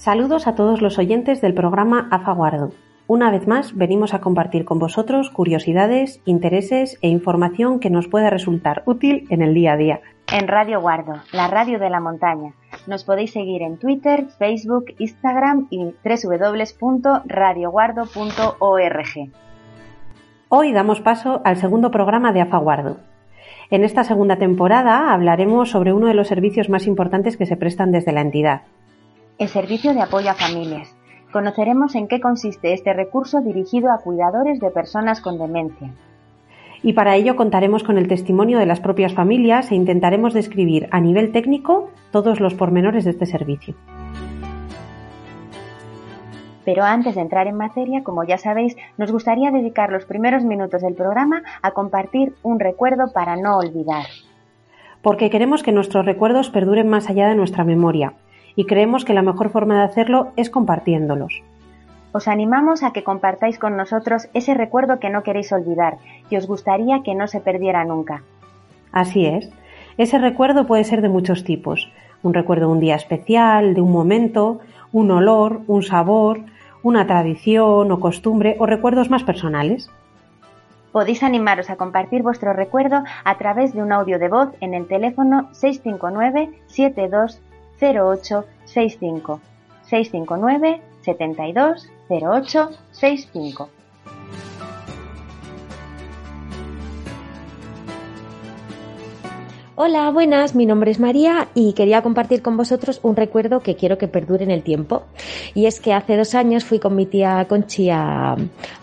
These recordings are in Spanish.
Saludos a todos los oyentes del programa AFAGuardo. Una vez más venimos a compartir con vosotros curiosidades, intereses e información que nos pueda resultar útil en el día a día. En Radio Guardo, la radio de la montaña. Nos podéis seguir en Twitter, Facebook, Instagram y www.radioguardo.org. Hoy damos paso al segundo programa de AFAGuardo. En esta segunda temporada hablaremos sobre uno de los servicios más importantes que se prestan desde la entidad, el servicio de apoyo a familias. Conoceremos en qué consiste este recurso dirigido a cuidadores de personas con demencia. Y para ello contaremos con el testimonio de las propias familias e intentaremos describir a nivel técnico todos los pormenores de este servicio. Pero antes de entrar en materia, como ya sabéis, nos gustaría dedicar los primeros minutos del programa a compartir un recuerdo para no olvidar. Porque queremos que nuestros recuerdos perduren más allá de nuestra memoria y creemos que la mejor forma de hacerlo es compartiéndolos. Os animamos a que compartáis con nosotros ese recuerdo que no queréis olvidar y os gustaría que no se perdiera nunca. Así es. Ese recuerdo puede ser de muchos tipos. Un recuerdo de un día especial, de un momento, un olor, un sabor, una tradición o costumbre o recuerdos más personales. Podéis animaros a compartir vuestro recuerdo a través de un audio de voz en el teléfono 659 72 0865 659 72 Hola, buenas, mi nombre es María y quería compartir con vosotros un recuerdo que quiero que perdure en el tiempo. Y es que hace dos años fui con mi tía Conchi a,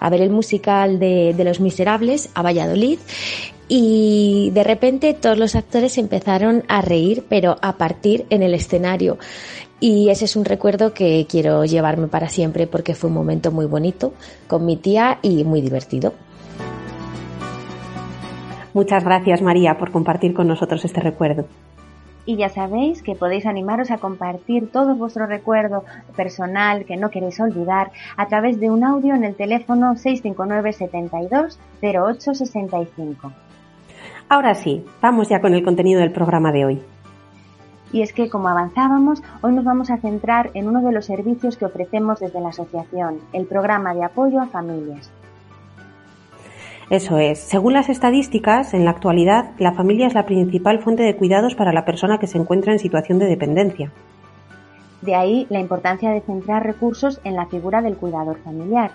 ver el musical de, de Los Miserables a Valladolid y de repente todos los actores empezaron a reír, pero a partir en el escenario. Y ese es un recuerdo que quiero llevarme para siempre porque fue un momento muy bonito con mi tía y muy divertido. Muchas gracias María por compartir con nosotros este recuerdo. Y ya sabéis que podéis animaros a compartir todo vuestro recuerdo personal que no queréis olvidar a través de un audio en el teléfono 659 72 0865. Ahora sí, vamos ya con el contenido del programa de hoy. Y es que, como avanzábamos, hoy nos vamos a centrar en uno de los servicios que ofrecemos desde la asociación, el programa de apoyo a familias. Eso es. Según las estadísticas, en la actualidad, la familia es la principal fuente de cuidados para la persona que se encuentra en situación de dependencia. De ahí la importancia de centrar recursos en la figura del cuidador familiar.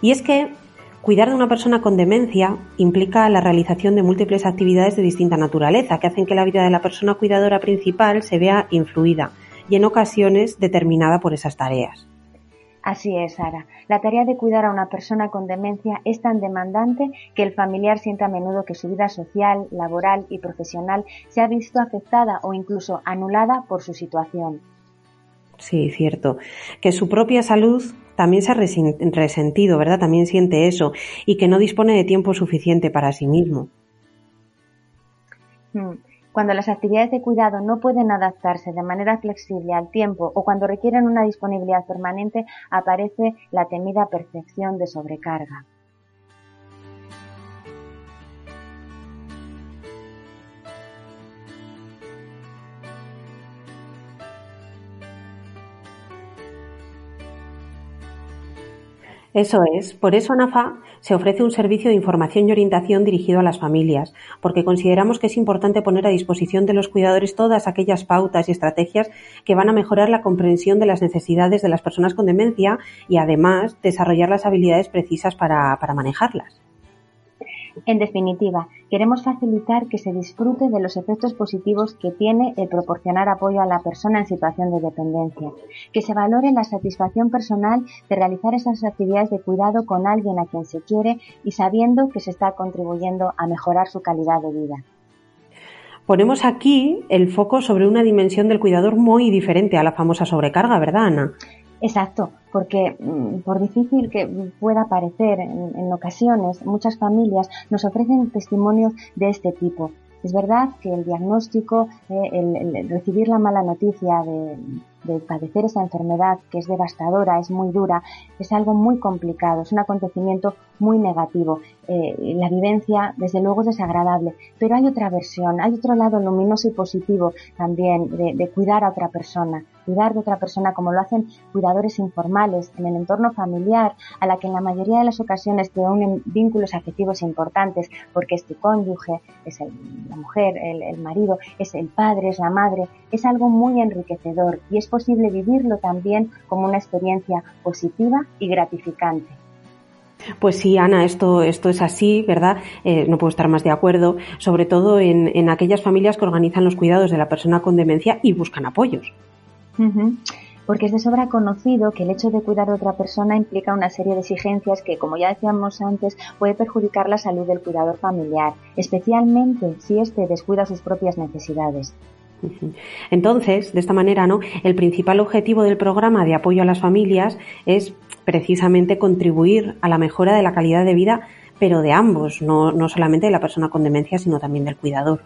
Y es que Cuidar de una persona con demencia implica la realización de múltiples actividades de distinta naturaleza que hacen que la vida de la persona cuidadora principal se vea influida y en ocasiones determinada por esas tareas. Así es, Sara. La tarea de cuidar a una persona con demencia es tan demandante que el familiar siente a menudo que su vida social, laboral y profesional se ha visto afectada o incluso anulada por su situación. Sí, cierto. Que su propia salud también se ha resentido, ¿verdad? También siente eso y que no dispone de tiempo suficiente para sí mismo. Hmm. Cuando las actividades de cuidado no pueden adaptarse de manera flexible al tiempo o cuando requieren una disponibilidad permanente, aparece la temida percepción de sobrecarga. Eso es. Por eso ANAFA se ofrece un servicio de información y orientación dirigido a las familias, porque consideramos que es importante poner a disposición de los cuidadores todas aquellas pautas y estrategias que van a mejorar la comprensión de las necesidades de las personas con demencia y además desarrollar las habilidades precisas para, para manejarlas. En definitiva, queremos facilitar que se disfrute de los efectos positivos que tiene el proporcionar apoyo a la persona en situación de dependencia, que se valore la satisfacción personal de realizar esas actividades de cuidado con alguien a quien se quiere y sabiendo que se está contribuyendo a mejorar su calidad de vida. Ponemos aquí el foco sobre una dimensión del cuidador muy diferente a la famosa sobrecarga, ¿verdad, Ana? Exacto, porque mm, por difícil que pueda parecer en, ocasiones, muchas familias nos ofrecen testimonios de este tipo. Es verdad que el diagnóstico, eh, el, recibir la mala noticia de, de padecer esa enfermedad que es devastadora, es muy dura, es algo muy complicado, es un acontecimiento muy negativo. Eh, la vivencia, desde luego, es desagradable, pero hay otra versión, hay otro lado luminoso y positivo también de, cuidar a otra persona, cuidar de otra persona como lo hacen cuidadores informales en el entorno familiar, a la que en la mayoría de las ocasiones te unen vínculos afectivos importantes, porque es tu cónyuge, es la mujer, el, el marido, es el padre, es la madre, es algo muy enriquecedor y es posible vivirlo también como una experiencia positiva y gratificante. Pues sí, Ana, esto, esto es así, ¿verdad? Eh, no puedo estar más de acuerdo, sobre todo en, aquellas familias que organizan los cuidados de la persona con demencia y buscan apoyos. Porque es de sobra conocido que el hecho de cuidar de otra persona implica una serie de exigencias que, como ya decíamos antes, puede perjudicar la salud del cuidador familiar, especialmente si éste descuida sus propias necesidades. Entonces, de esta manera, ¿no? El principal objetivo del programa de apoyo a las familias es precisamente contribuir a la mejora de la calidad de vida, pero de ambos, no, no solamente de la persona con demencia, sino también del cuidador.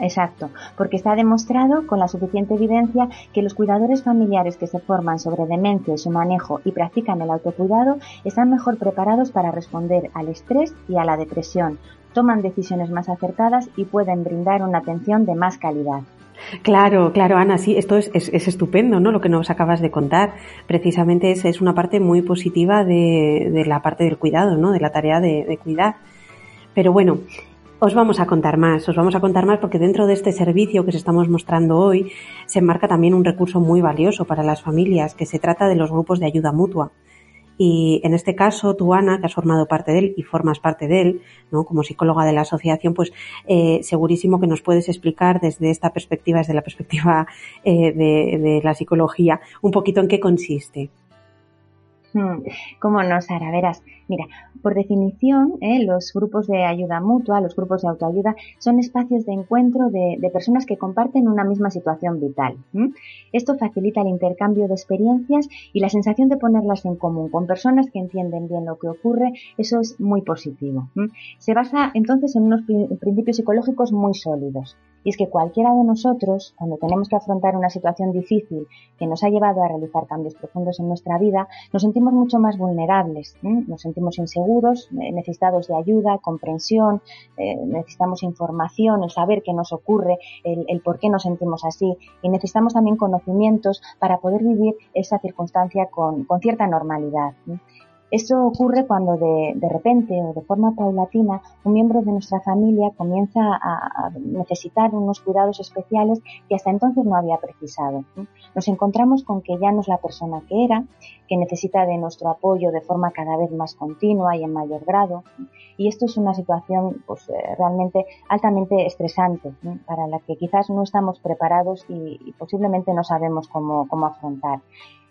Exacto, porque está demostrado con la suficiente evidencia que los cuidadores familiares que se forman sobre demencia y su manejo y practican el autocuidado están mejor preparados para responder al estrés y a la depresión, toman decisiones más acertadas y pueden brindar una atención de más calidad. Claro, claro, Ana, sí, esto es, es, estupendo, ¿no? Lo que nos acabas de contar. Precisamente es, es una parte muy positiva de, de, la parte del cuidado, ¿no? De la tarea de, de cuidar. Pero bueno, os vamos a contar más, os vamos a contar más porque dentro de este servicio que os estamos mostrando hoy se enmarca también un recurso muy valioso para las familias, que se trata de los grupos de ayuda mutua. Y en este caso, tú, Ana, que has formado parte de él y formas parte de él, ¿no? Como psicóloga de la asociación, pues eh, segurísimo que nos puedes explicar desde esta perspectiva, desde la perspectiva eh, de la psicología, un poquito en qué consiste. Hmm. ¿Cómo no, Sara? Verás, mira, por definición, ¿eh? los grupos de ayuda mutua, los grupos de autoayuda, son espacios de encuentro de, personas que comparten una misma situación vital. Esto facilita el intercambio de experiencias y la sensación de ponerlas en común con personas que entienden bien lo que ocurre. Eso es muy positivo. Se basa entonces en unos principios psicológicos muy sólidos. Y es que cualquiera de nosotros, cuando tenemos que afrontar una situación difícil que nos ha llevado a realizar cambios profundos en nuestra vida, nos sentimos mucho más vulnerables, nos sentimos inseguros, eh, necesitados de ayuda, comprensión, eh, necesitamos información, el saber qué nos ocurre, el, por qué nos sentimos así y necesitamos también conocimientos para poder vivir esa circunstancia con cierta normalidad. Esto ocurre cuando de, repente o de forma paulatina un miembro de nuestra familia comienza a, necesitar unos cuidados especiales que hasta entonces no había precisado. Nos encontramos con que ya no es la persona que era, que necesita de nuestro apoyo de forma cada vez más continua y en mayor grado. Y esto es una situación pues, eh, realmente altamente estresante para la que quizás no estamos preparados y, posiblemente no sabemos cómo afrontar.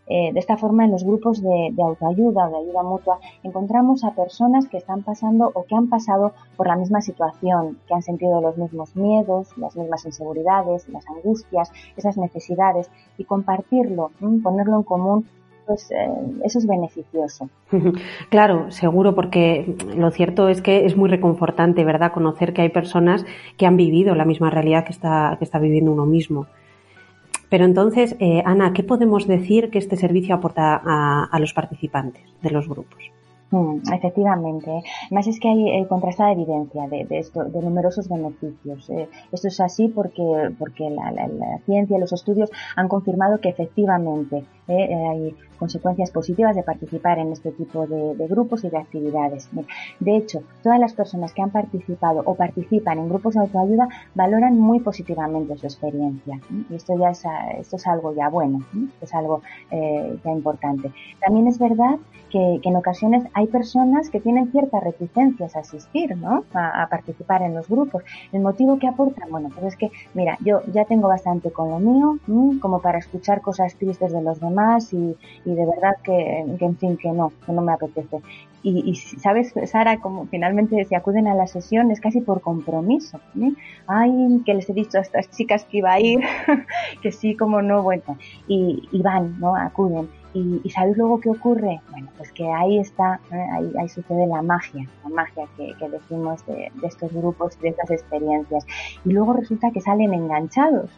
Eh, de esta forma, en los grupos de, autoayuda o de ayuda mutua, encontramos a personas que están pasando o que han pasado por la misma situación, que han sentido los mismos miedos, las mismas inseguridades, las angustias, esas necesidades, y compartirlo, ponerlo en común, pues eh, eso es beneficioso. Claro, seguro, porque lo cierto es que es muy reconfortante, ¿verdad?, conocer que hay personas que han vivido la misma realidad que está, que está viviendo uno mismo. Pero entonces, eh, Ana, ¿qué podemos decir que este servicio aporta a, los participantes de los grupos? Mm, efectivamente. Además es que hay eh, contrastada evidencia de, esto, de numerosos beneficios. Eh, esto es así porque, porque la, ciencia y los estudios han confirmado que efectivamente hay consecuencias positivas de participar en este tipo de, grupos y de actividades. De hecho, todas las personas que han participado o participan en grupos de autoayuda valoran muy positivamente su experiencia. Y esto ya es, esto es algo ya bueno, es algo eh, ya importante. También es verdad que, en ocasiones hay personas que tienen ciertas reticencias a asistir, ¿no? A, participar en los grupos. El motivo que aportan, bueno, pues es que, mira, yo ya tengo bastante con lo mío, como para escuchar cosas tristes de los demás y de verdad que, en fin, que no, que no me apetece. Y, sabes, Sara, como finalmente se acuden a la sesión es casi por compromiso. Ay, que les he dicho a estas chicas que iba a ir, que sí, como no, bueno, y, y van, ¿no? Acuden. Y, ¿sabéis luego qué ocurre? Bueno, pues que ahí está, ahí, sucede la magia, la magia que, decimos de, estos grupos, de estas experiencias. Y luego resulta que salen enganchados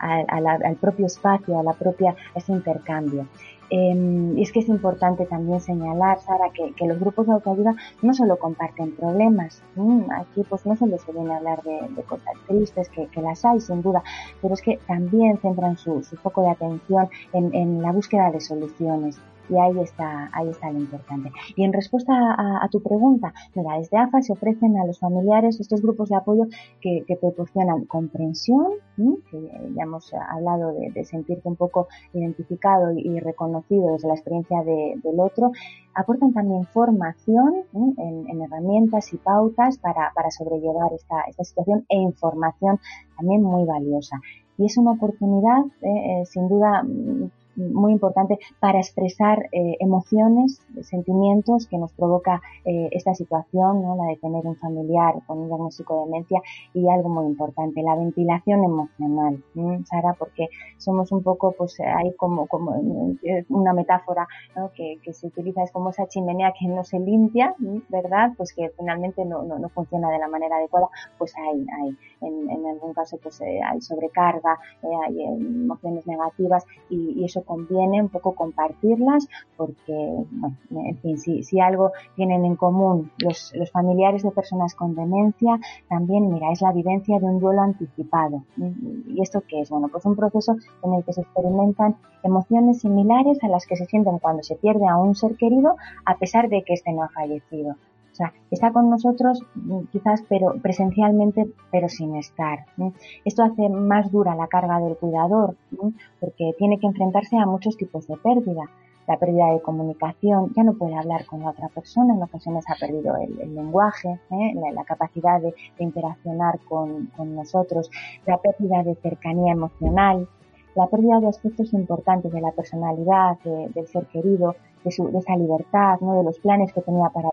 al propio espacio, a la propia, a ese intercambio. Em, y es que es importante también señalar, Sara, que, los grupos de autoayuda no solo comparten problemas, aquí pues no solo se viene a hablar de, cosas tristes, que, las hay sin duda, pero es que también centran su, foco de atención en la búsqueda de soluciones. Y ahí está, ahí está lo importante. Y en respuesta a, tu pregunta, mira, desde AFA se ofrecen a los familiares estos grupos de apoyo que, proporcionan comprensión, que ya hemos hablado de, sentirte un poco identificado y, reconocido desde la experiencia del otro, aportan también formación en, herramientas y pautas para, sobrellevar esta, esta situación e información también muy valiosa. Y es una oportunidad, eh, eh, sin duda, muy importante para expresar eh, emociones, sentimientos que nos provoca eh, esta situación, ¿no? la de tener un familiar con un diagnóstico de demencia y algo muy importante, la ventilación emocional, Sara, porque somos un poco, pues hay como, como eh, una metáfora que, se utiliza, es como esa chimenea que no se limpia, ¿verdad? Pues que finalmente no, no, funciona de la manera adecuada, pues hay, hay en, en algún caso pues hay sobrecarga, hay emociones negativas y, y eso conviene un poco compartirlas porque, bueno, en fin, si, si algo tienen en común los, los, familiares de personas con demencia, también, mira, es la vivencia de un duelo anticipado. ¿Y esto qué es? Bueno, pues un proceso en el que se experimentan emociones similares a las que se sienten cuando se pierde a un ser querido a pesar de que éste no ha fallecido. O sea, está con nosotros mm, quizás pero presencialmente, pero sin estar. Esto hace más dura la carga del cuidador, porque tiene que enfrentarse a muchos tipos de pérdida. La pérdida de comunicación, ya no puede hablar con la otra persona, en ocasiones ha perdido el, lenguaje, ¿eh? la, capacidad de, interaccionar con, nosotros, la pérdida de cercanía emocional, la pérdida de aspectos importantes de la personalidad, del ser querido, de, su, de esa libertad, ¿no? de los planes que tenía para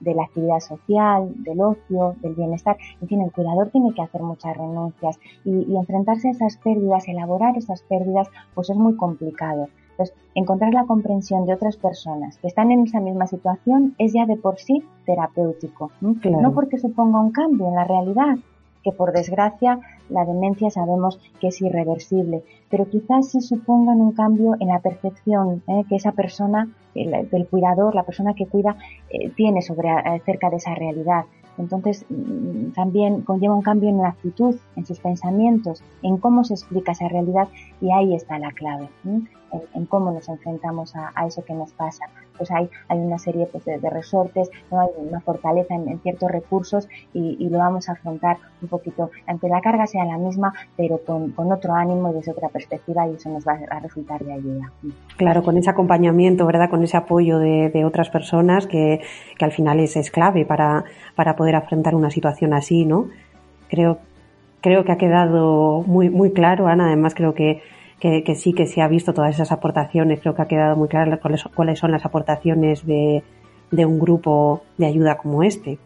de la actividad social, del ocio, del bienestar. En fin, el cuidador tiene que hacer muchas renuncias y, enfrentarse a esas pérdidas, elaborar esas pérdidas, pues es muy complicado. Entonces, encontrar la comprensión de otras personas que están en esa misma situación es ya de por sí terapéutico. No porque suponga un cambio en la realidad, que por desgracia la demencia sabemos que es irreversible, pero quizás se supongan un cambio en la percepción ¿eh? que esa persona, el, del cuidador, la persona que cuida, eh, tiene sobre acerca de esa realidad. Entonces, mm, también conlleva un cambio en la actitud, en sus pensamientos, en cómo se explica esa realidad y ahí está la clave, en, cómo nos enfrentamos a, eso que nos pasa. Pues hay, hay una serie pues, de, resortes, ¿no? hay una fortaleza en, ciertos recursos y, lo vamos a afrontar un poquito, aunque la carga sea la misma, pero con, otro ánimo y desde otra perspectiva y eso nos va a resultar de ayuda. Claro, con ese acompañamiento, ¿verdad? Con ese apoyo de, otras personas que, que al final es, es clave para, para poder afrontar una situación así, ¿no? Creo, creo que ha quedado muy, muy claro, Ana. Además, creo que, que, sí que se ha visto todas esas aportaciones. Creo que ha quedado muy claro cuáles, son las aportaciones de, de, un grupo de ayuda como este.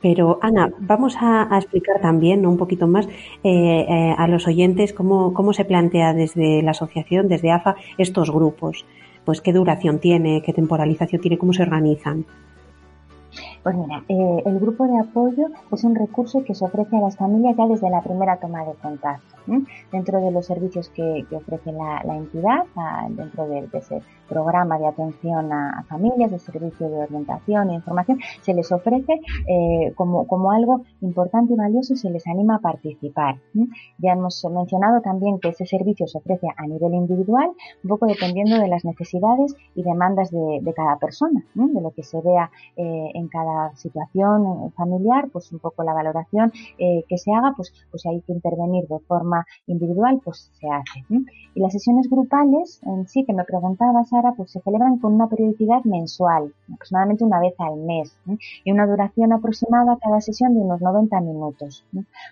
Pero, Ana, vamos a, explicar también un poquito más eh, eh, a los oyentes cómo, cómo se plantea desde la asociación, desde AFA, estos grupos. Pues qué duración tiene, qué temporalización tiene, cómo se organizan. Pues mira, eh, el grupo de apoyo es un recurso que se ofrece a las familias ya desde la primera toma de contacto. Dentro de los servicios que, ofrece la, entidad, dentro de, ese programa de atención a, familias, de servicio de orientación e información, se les ofrece eh, como, algo importante y valioso y se les anima a participar. Ya hemos mencionado también que ese servicio se ofrece a nivel individual, un poco dependiendo de las necesidades y demandas de, cada persona, de lo que se vea eh, en cada situación familiar, pues un poco la valoración eh, que se haga, pues, pues hay que intervenir de forma individual, pues se hace. Y las sesiones grupales en sí, que me preguntaba Sara, pues se celebran con una periodicidad mensual, aproximadamente una vez al mes, y una duración aproximada cada sesión de unos 90 minutos.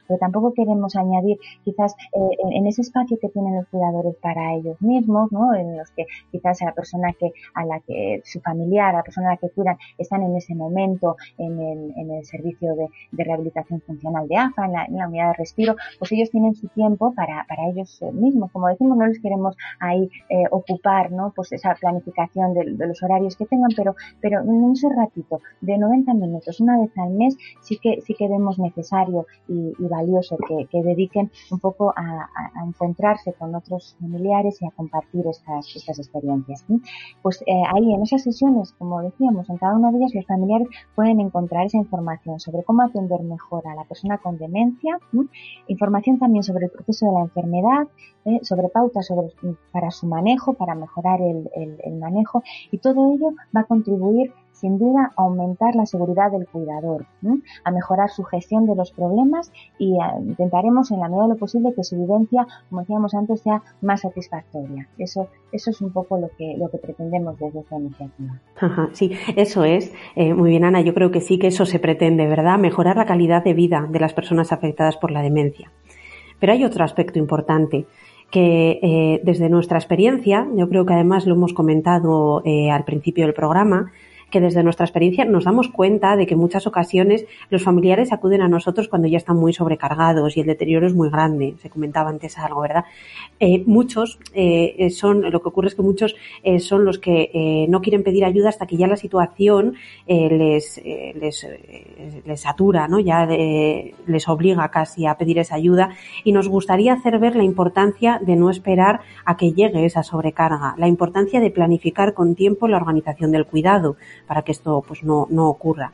Pero tampoco queremos añadir quizás eh, en, ese espacio que tienen los cuidadores para ellos mismos, ¿no? en los que quizás la persona que a la que su familiar, la persona a la que cuidan, están en ese momento en el, servicio de, rehabilitación funcional de AFA, en la, unidad de respiro, pues ellos tienen su tiempo para, para ellos mismos. Como decimos, no les queremos ahí eh, ocupar ¿no? pues esa planificación de, los horarios que tengan, pero, pero en un ratito de 90 minutos, una vez al mes, sí que, sí que vemos necesario y, valioso que, que, dediquen un poco a, a, encontrarse con otros familiares y a compartir estas, estas experiencias. Pues eh, ahí en esas sesiones, como decíamos, en cada una de ellas los familiares pueden encontrar esa información sobre cómo atender mejor a la persona con demencia, información también sobre el proceso de la enfermedad, eh, sobre pautas sobre, para su manejo, para mejorar el, el manejo y todo ello va a contribuir sin duda a aumentar la seguridad del cuidador, a mejorar su gestión de los problemas y intentaremos en la medida de lo posible que su vivencia, como decíamos antes, sea más satisfactoria. Eso, eso es un poco lo que, lo que pretendemos desde esta iniciativa. sí, eso es. Eh, muy bien, Ana, yo creo que sí que eso se pretende, ¿verdad? Mejorar la calidad de vida de las personas afectadas por la demencia. Pero hay otro aspecto importante que eh, desde nuestra experiencia, yo creo que además lo hemos comentado eh, al principio del programa, desde nuestra experiencia nos damos cuenta de que en muchas ocasiones los familiares acuden a nosotros cuando ya están muy sobrecargados y el deterioro es muy grande. Se comentaba antes algo, ¿verdad? Eh, muchos eh, son, lo que ocurre es que muchos eh, son los que no quieren pedir ayuda hasta que ya la situación les, les, les, satura, ¿no? Ya les obliga casi a pedir esa ayuda y nos gustaría hacer ver la importancia de no esperar a que llegue esa sobrecarga, la importancia de planificar con tiempo la organización del cuidado, para que esto pues no, no ocurra.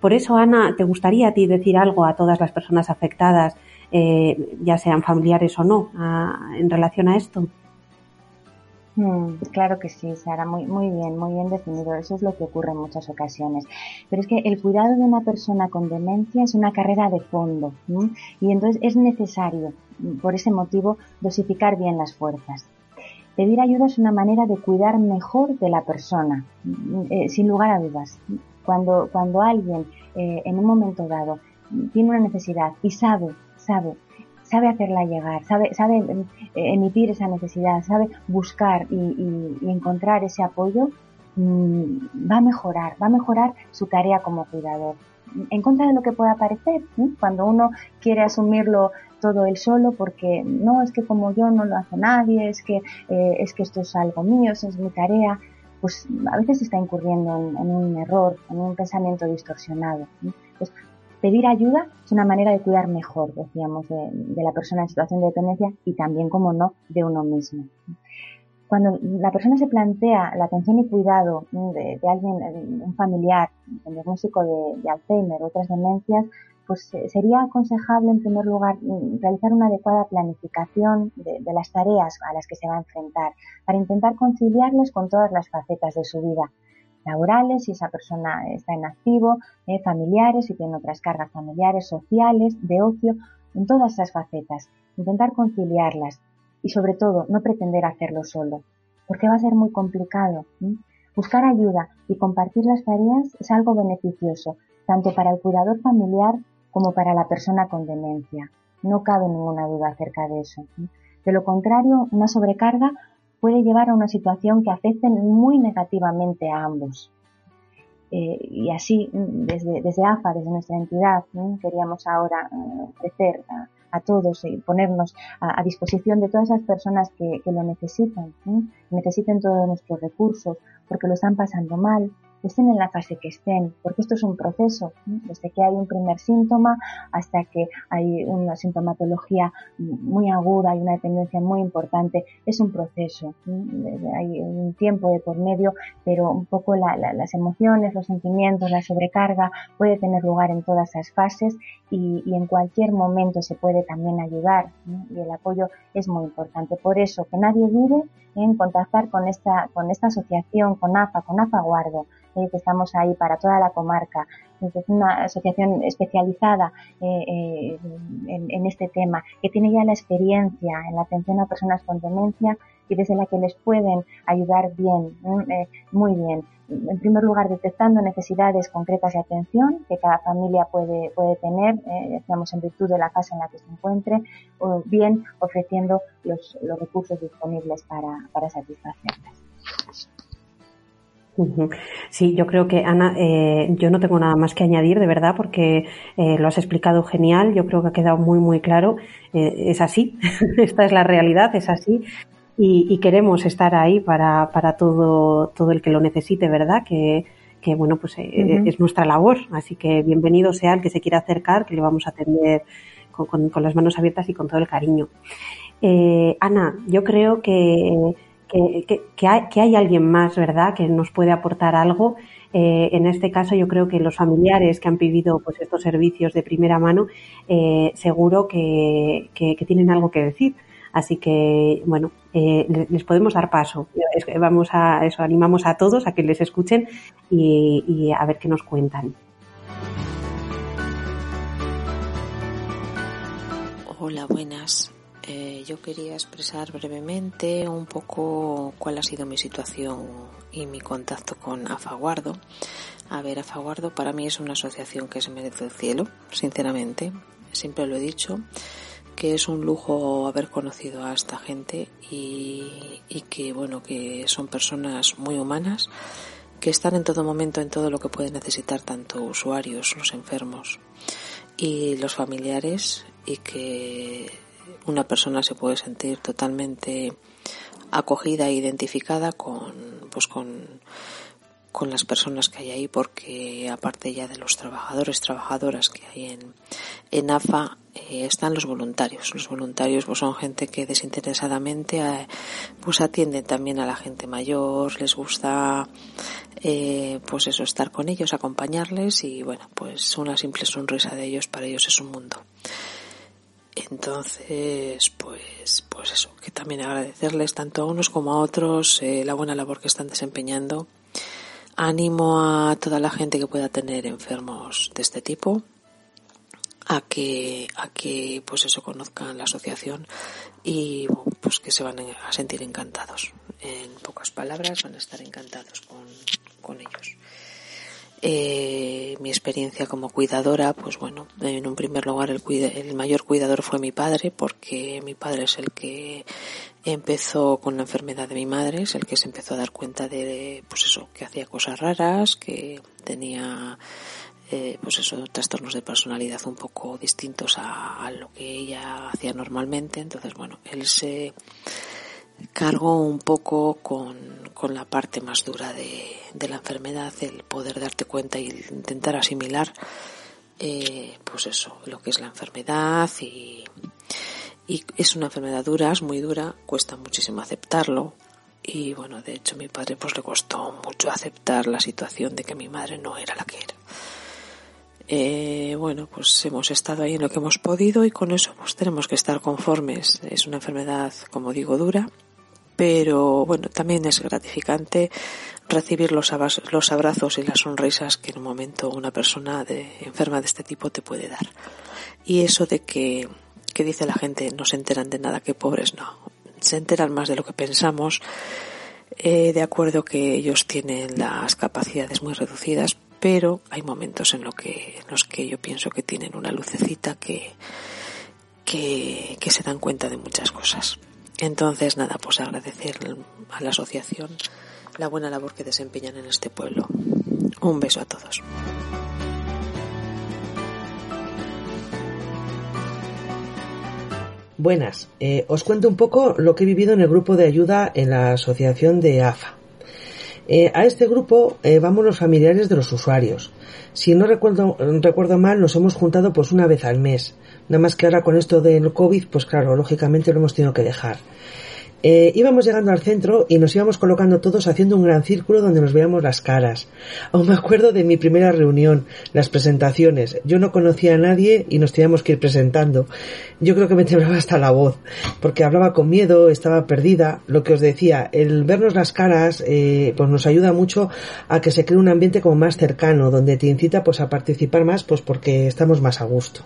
Por eso, Ana, ¿te gustaría a ti decir algo a todas las personas afectadas, eh, ya sean familiares o no, en relación a esto? Mm, claro que sí, Sara, muy, muy bien, muy bien definido. Eso es lo que ocurre en muchas ocasiones. Pero es que el cuidado de una persona con demencia es una carrera de fondo y entonces es necesario, por ese motivo, dosificar bien las fuerzas. Pedir ayuda es una manera de cuidar mejor de la persona, eh, sin lugar a dudas. Cuando, cuando alguien eh, en un momento dado tiene una necesidad y sabe, sabe, sabe hacerla llegar, sabe, sabe eh, emitir esa necesidad, sabe buscar y, encontrar ese apoyo, mm, va a mejorar, va a mejorar su tarea como cuidador en contra de lo que pueda parecer, cuando uno quiere asumirlo todo él solo porque no es que como yo no lo hace nadie, es que eh, es que esto es algo mío, es mi tarea, pues a veces está incurriendo en, un error, en un pensamiento distorsionado. Pues pedir ayuda es una manera de cuidar mejor, decíamos, de, la persona en situación de dependencia y también, como no, de uno mismo cuando la persona se plantea la atención y cuidado de, alguien, un familiar, un diagnóstico de, de Alzheimer o otras demencias, pues eh, sería aconsejable en primer lugar mm, realizar una adecuada planificación de, las tareas a las que se va a enfrentar para intentar conciliarlas con todas las facetas de su vida laborales, si esa persona está en activo, eh, familiares, si tiene otras cargas familiares, sociales, de ocio, en todas esas facetas. Intentar conciliarlas y sobre todo no pretender hacerlo solo, porque va a ser muy complicado. Buscar ayuda y compartir las tareas es algo beneficioso, tanto para el cuidador familiar como para la persona con demencia. No cabe ninguna duda acerca de eso. De lo contrario, una sobrecarga puede llevar a una situación que afecte muy negativamente a ambos. Eh, y así, desde, desde AFA, desde nuestra entidad, queríamos ahora eh, ofrecer a, todos y ponernos a, disposición de todas las personas que, lo necesitan, necesiten todos nuestros recursos, porque lo están pasando mal, estén en la fase que estén, porque esto es un proceso, desde que hay un primer síntoma hasta que hay una sintomatología muy aguda y una dependencia muy importante, es un proceso, hay un tiempo de por medio, pero un poco las emociones, los sentimientos, la sobrecarga puede tener lugar en todas esas fases y, en cualquier momento se puede también ayudar y el apoyo es muy importante. Por eso, que nadie dude en contactar con esta, con esta asociación, con AFA, con AFA Guardo, eh, que estamos ahí para toda la comarca. Es una asociación especializada eh, eh, en, este tema, que tiene ya la experiencia en la atención a personas con demencia y desde la que les pueden ayudar bien, muy bien. En primer lugar, detectando necesidades concretas de atención que cada familia puede, puede tener, decíamos, en virtud de la fase en la que se encuentre, o bien ofreciendo los, los recursos disponibles para, para satisfacerlas. Sí, yo creo que Ana, eh, yo no tengo nada más que añadir, de verdad, porque eh, lo has explicado genial. Yo creo que ha quedado muy, muy claro. Eh, es así, esta es la realidad, es así. Y, queremos estar ahí para, para todo, todo el que lo necesite, ¿verdad? Que, que bueno, pues es nuestra labor. Así que bienvenido sea el que se quiera acercar, que le vamos a atender con, con, las manos abiertas y con todo el cariño. Ana, yo creo que que, hay, alguien más, ¿verdad?, que nos puede aportar algo. Eh, en este caso, yo creo que los familiares que han vivido pues, estos servicios de primera mano, eh, seguro que, tienen algo que decir. Así que, bueno, eh, les podemos dar paso. Vamos a eso, animamos a todos a que les escuchen y a ver qué nos cuentan. Hola, buenas. Eh, yo quería expresar brevemente un poco cuál ha sido mi situación y mi contacto con Afaguardo. A ver, Afaguardo para mí es una asociación que se merece el cielo, sinceramente. Siempre lo he dicho, que es un lujo haber conocido a esta gente y, y que, bueno, que son personas muy humanas que están en todo momento en todo lo que pueden necesitar tanto usuarios, los enfermos y los familiares y que una persona se puede sentir totalmente acogida e identificada con, pues con, con las personas que hay ahí porque aparte ya de los trabajadores, trabajadoras que hay en, en AFA, eh, están los voluntarios. Los voluntarios pues son gente que desinteresadamente eh, pues atienden también a la gente mayor, les gusta eh, pues eso, estar con ellos, acompañarles y bueno, pues una simple sonrisa de ellos para ellos es un mundo. Entonces, pues, pues eso, que también agradecerles tanto a unos como a otros eh, la buena labor que están desempeñando. Animo a toda la gente que pueda tener enfermos de este tipo a que, a que, pues eso, conozcan la asociación y pues que se van a sentir encantados. En pocas palabras, van a estar encantados con, con ellos. Eh, mi experiencia como cuidadora, pues bueno, en un primer lugar el, el mayor cuidador fue mi padre, porque mi padre es el que empezó con la enfermedad de mi madre, es el que se empezó a dar cuenta de, pues eso, que hacía cosas raras, que tenía, eh, pues eso, trastornos de personalidad un poco distintos a lo que ella hacía normalmente. Entonces, bueno, él se cargo un poco con, con la parte más dura de, de, la enfermedad, el poder darte cuenta y intentar asimilar, eh, pues eso, lo que es la enfermedad y, y es una enfermedad dura, es muy dura, cuesta muchísimo aceptarlo. Y bueno, de hecho, a mi padre pues le costó mucho aceptar la situación de que mi madre no era la que era. Eh, bueno, pues hemos estado ahí en lo que hemos podido y con eso pues tenemos que estar conformes. Es una enfermedad, como digo, dura, pero bueno, también es gratificante recibir los, los abrazos y las sonrisas que en un momento una persona de, enferma de este tipo te puede dar. Y eso de que, que dice la gente no se enteran de nada, que pobres no, se enteran más de lo que pensamos. Eh, de acuerdo que ellos tienen las capacidades muy reducidas, pero hay momentos en, en los que yo pienso que tienen una lucecita que, que, que se dan cuenta de muchas cosas. Entonces, nada, pues agradecer a la asociación la buena labor que desempeñan en este pueblo. Un beso a todos. Buenas, eh, os cuento un poco lo que he vivido en el grupo de ayuda en la asociación de AFA. Eh, a este grupo eh, vamos los familiares de los usuarios. Si no recuerdo, recuerdo mal, nos hemos juntado pues una vez al mes. Nada más que ahora con esto del COVID, pues claro, lógicamente lo hemos tenido que dejar. Eh, íbamos llegando al centro y nos íbamos colocando todos haciendo un gran círculo donde nos veíamos las caras. Aún me acuerdo de mi primera reunión, las presentaciones. Yo no conocía a nadie y nos teníamos que ir presentando. Yo creo que me temblaba hasta la voz, porque hablaba con miedo, estaba perdida. Lo que os decía, el vernos las caras, eh, pues nos ayuda mucho a que se cree un ambiente como más cercano, donde te incita pues a participar más, pues porque estamos más a gusto.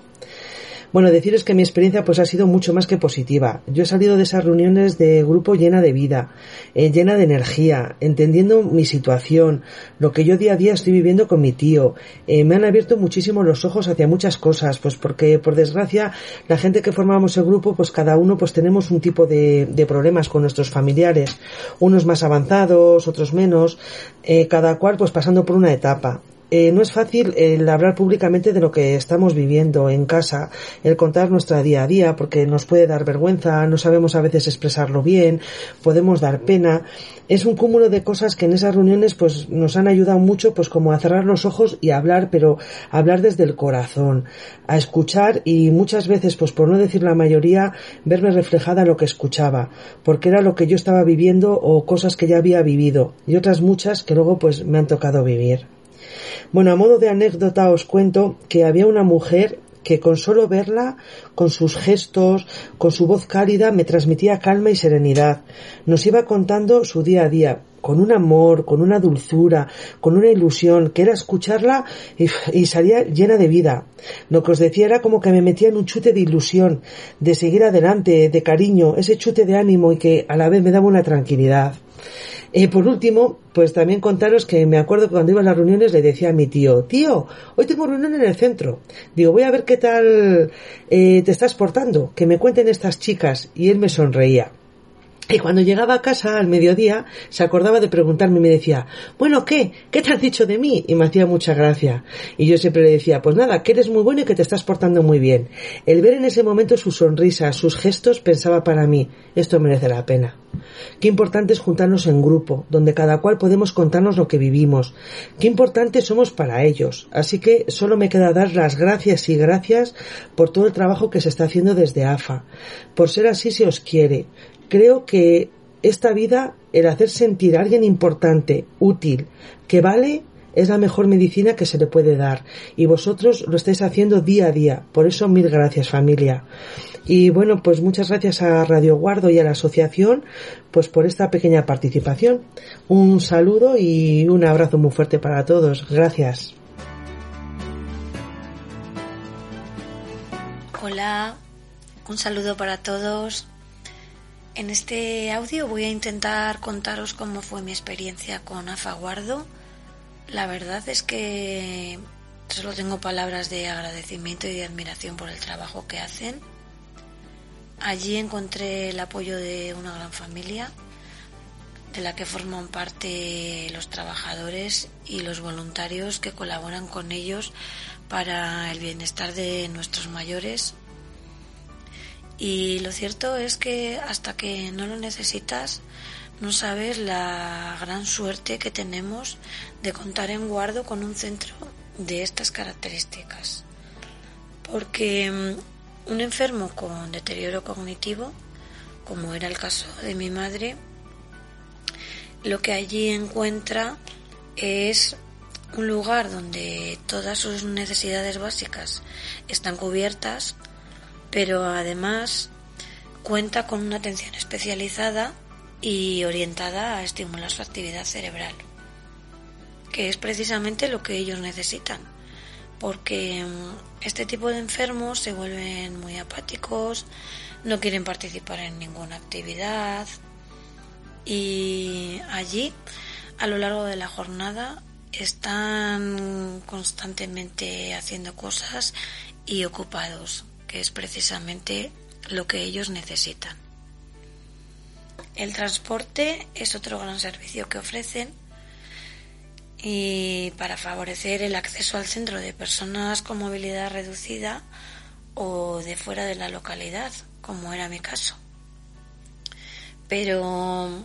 Bueno, deciros que mi experiencia pues ha sido mucho más que positiva. Yo he salido de esas reuniones de grupo llena de vida, eh, llena de energía, entendiendo mi situación, lo que yo día a día estoy viviendo con mi tío. Eh, me han abierto muchísimo los ojos hacia muchas cosas, pues porque por desgracia la gente que formamos el grupo, pues cada uno pues tenemos un tipo de, problemas con nuestros familiares, unos más avanzados, otros menos, eh, cada cual pues pasando por una etapa. Eh, no es fácil el hablar públicamente de lo que estamos viviendo en casa, el contar nuestra día a día, porque nos puede dar vergüenza, no sabemos a veces expresarlo bien, podemos dar pena. Es un cúmulo de cosas que en esas reuniones pues nos han ayudado mucho pues como a cerrar los ojos y a hablar, pero hablar desde el corazón, a escuchar y muchas veces pues por no decir la mayoría verme reflejada en lo que escuchaba, porque era lo que yo estaba viviendo o cosas que ya había vivido y otras muchas que luego pues me han tocado vivir. Bueno, a modo de anécdota os cuento que había una mujer que con solo verla, con sus gestos, con su voz cálida, me transmitía calma y serenidad. Nos iba contando su día a día, con un amor, con una dulzura, con una ilusión, que era escucharla y, salía llena de vida. Lo que os decía era como que me metía en un chute de ilusión, de seguir adelante, de cariño, ese chute de ánimo y que a la vez me daba una tranquilidad. Y por último, pues también contaros que me acuerdo que cuando iba a las reuniones le decía a mi tío, tío, hoy tengo reunión en el centro. Digo, voy a ver qué tal eh, te estás portando, que me cuenten estas chicas. Y él me sonreía. Y cuando llegaba a casa al mediodía, se acordaba de preguntarme y me decía, bueno, ¿qué? ¿Qué te has dicho de mí? Y me hacía mucha gracia. Y yo siempre le decía, pues nada, que eres muy bueno y que te estás portando muy bien. El ver en ese momento su sonrisa, sus gestos, pensaba para mí, esto merece la pena. Qué importante es juntarnos en grupo, donde cada cual podemos contarnos lo que vivimos. Qué importante somos para ellos. Así que solo me queda dar las gracias y gracias por todo el trabajo que se está haciendo desde AFA. Por ser así se os quiere creo que esta vida, el hacer sentir a alguien importante, útil, que vale, es la mejor medicina que se le puede dar. Y vosotros lo estáis haciendo día a día. Por eso, mil gracias, familia. Y bueno, pues muchas gracias a Radio Guardo y a la asociación, pues por esta pequeña participación. Un saludo y un abrazo muy fuerte para todos. Gracias. Hola, un saludo para todos. En este audio voy a intentar contaros cómo fue mi experiencia con Afaguardo. La verdad es que solo tengo palabras de agradecimiento y de admiración por el trabajo que hacen. Allí encontré el apoyo de una gran familia, de la que forman parte los trabajadores y los voluntarios que colaboran con ellos para el bienestar de nuestros mayores y lo cierto es que hasta que no lo necesitas, no sabes la gran suerte que tenemos de contar en Guardo con un centro de estas características. Porque mm, un enfermo con deterioro cognitivo, como era el caso de mi madre, lo que allí encuentra es un lugar donde todas sus necesidades básicas están cubiertas pero además cuenta con una atención especializada y orientada a estimular su actividad cerebral, que es precisamente lo que ellos necesitan, porque mm, este tipo de enfermos se vuelven muy apáticos, no quieren participar en ninguna actividad y allí a lo largo de la jornada están constantemente haciendo cosas y ocupados es precisamente lo que ellos necesitan. El transporte es otro gran servicio que ofrecen y para favorecer el acceso al centro de personas con movilidad reducida o de fuera de la localidad, como era mi caso. Pero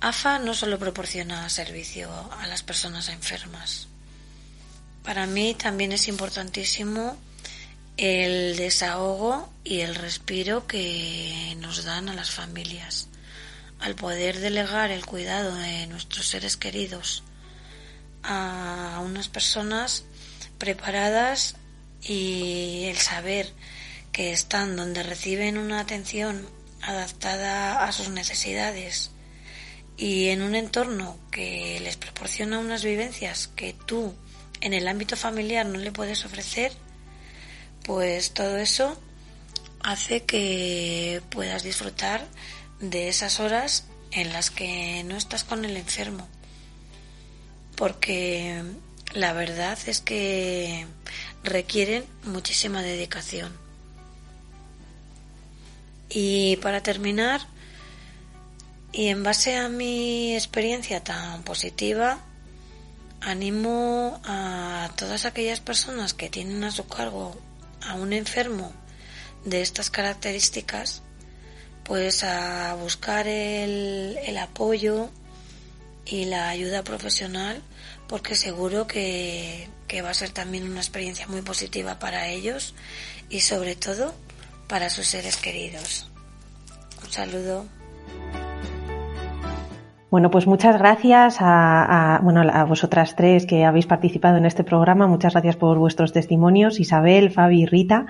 AFA no solo proporciona servicio a las personas enfermas. Para mí también es importantísimo el desahogo y el respiro que nos dan a las familias. Al poder delegar el cuidado de nuestros seres queridos a unas personas preparadas y el saber que están donde reciben una atención adaptada a sus necesidades y en un entorno que les proporciona unas vivencias que tú en el ámbito familiar no le puedes ofrecer, pues todo eso hace que puedas disfrutar de esas horas en las que no estás con el enfermo. Porque la verdad es que requieren muchísima dedicación. Y para terminar, y en base a mi experiencia tan positiva, animo a todas aquellas personas que tienen a su cargo a un enfermo de estas características, pues a buscar el, el apoyo y la ayuda profesional, porque seguro que, que va a ser también una experiencia muy positiva para ellos y sobre todo para sus seres queridos. Un saludo. Bueno, pues muchas gracias a, a, bueno, a vosotras tres que habéis participado en este programa. Muchas gracias por vuestros testimonios, Isabel, Fabi y Rita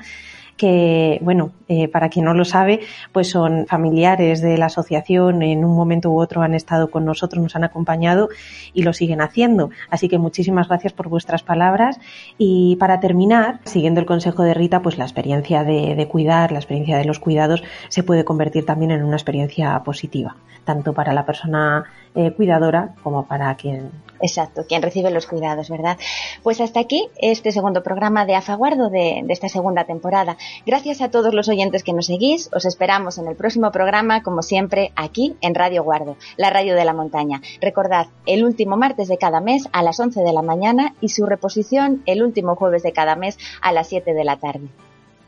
que, bueno, eh, para quien no lo sabe, pues son familiares de la asociación, en un momento u otro han estado con nosotros, nos han acompañado y lo siguen haciendo. Así que muchísimas gracias por vuestras palabras. Y para terminar, siguiendo el consejo de Rita, pues la experiencia de, de cuidar, la experiencia de los cuidados se puede convertir también en una experiencia positiva, tanto para la persona eh, cuidadora como para quien. Exacto, quien recibe los cuidados, ¿verdad? Pues hasta aquí este segundo programa de Afaguardo de, de esta segunda temporada. Gracias a todos los oyentes que nos seguís. Os esperamos en el próximo programa, como siempre, aquí en Radio Guardo, la radio de la montaña. Recordad, el último martes de cada mes a las 11 de la mañana y su reposición el último jueves de cada mes a las 7 de la tarde.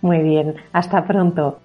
Muy bien, hasta pronto.